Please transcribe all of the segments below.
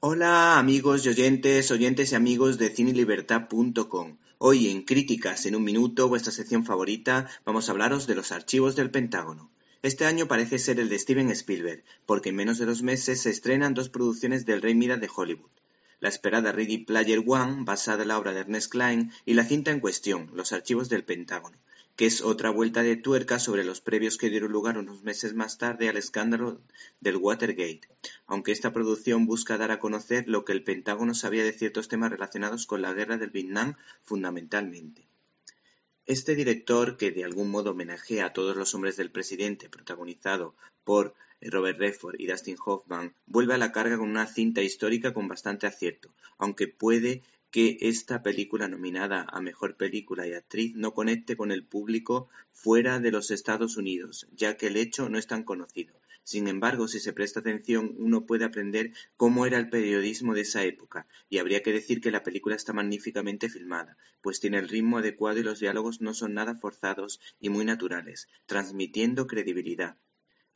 Hola amigos y oyentes, oyentes y amigos de cinelibertad.com. Hoy en Críticas en un minuto, vuestra sección favorita, vamos a hablaros de los archivos del Pentágono. Este año parece ser el de Steven Spielberg, porque en menos de dos meses se estrenan dos producciones del Rey Mira de Hollywood. La esperada Ready Player One, basada en la obra de Ernest Klein, y la cinta en cuestión, Los archivos del Pentágono, que es otra vuelta de tuerca sobre los previos que dieron lugar unos meses más tarde al escándalo del Watergate, aunque esta producción busca dar a conocer lo que el Pentágono sabía de ciertos temas relacionados con la guerra del Vietnam fundamentalmente. Este director, que de algún modo homenajea a todos los hombres del presidente, protagonizado por Robert Redford y Dustin Hoffman, vuelve a la carga con una cinta histórica con bastante acierto, aunque puede que esta película nominada a Mejor Película y Actriz no conecte con el público fuera de los Estados Unidos, ya que el hecho no es tan conocido. Sin embargo, si se presta atención, uno puede aprender cómo era el periodismo de esa época, y habría que decir que la película está magníficamente filmada, pues tiene el ritmo adecuado y los diálogos no son nada forzados y muy naturales, transmitiendo credibilidad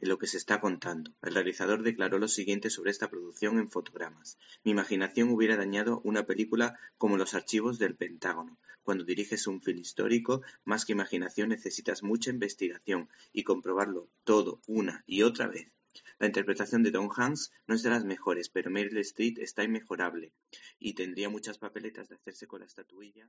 lo que se está contando. El realizador declaró lo siguiente sobre esta producción en fotogramas. Mi imaginación hubiera dañado una película como Los archivos del Pentágono. Cuando diriges un film histórico, más que imaginación necesitas mucha investigación y comprobarlo todo una y otra vez. La interpretación de Tom Hanks no es de las mejores, pero Meryl Streep está inmejorable y tendría muchas papeletas de hacerse con la estatuilla.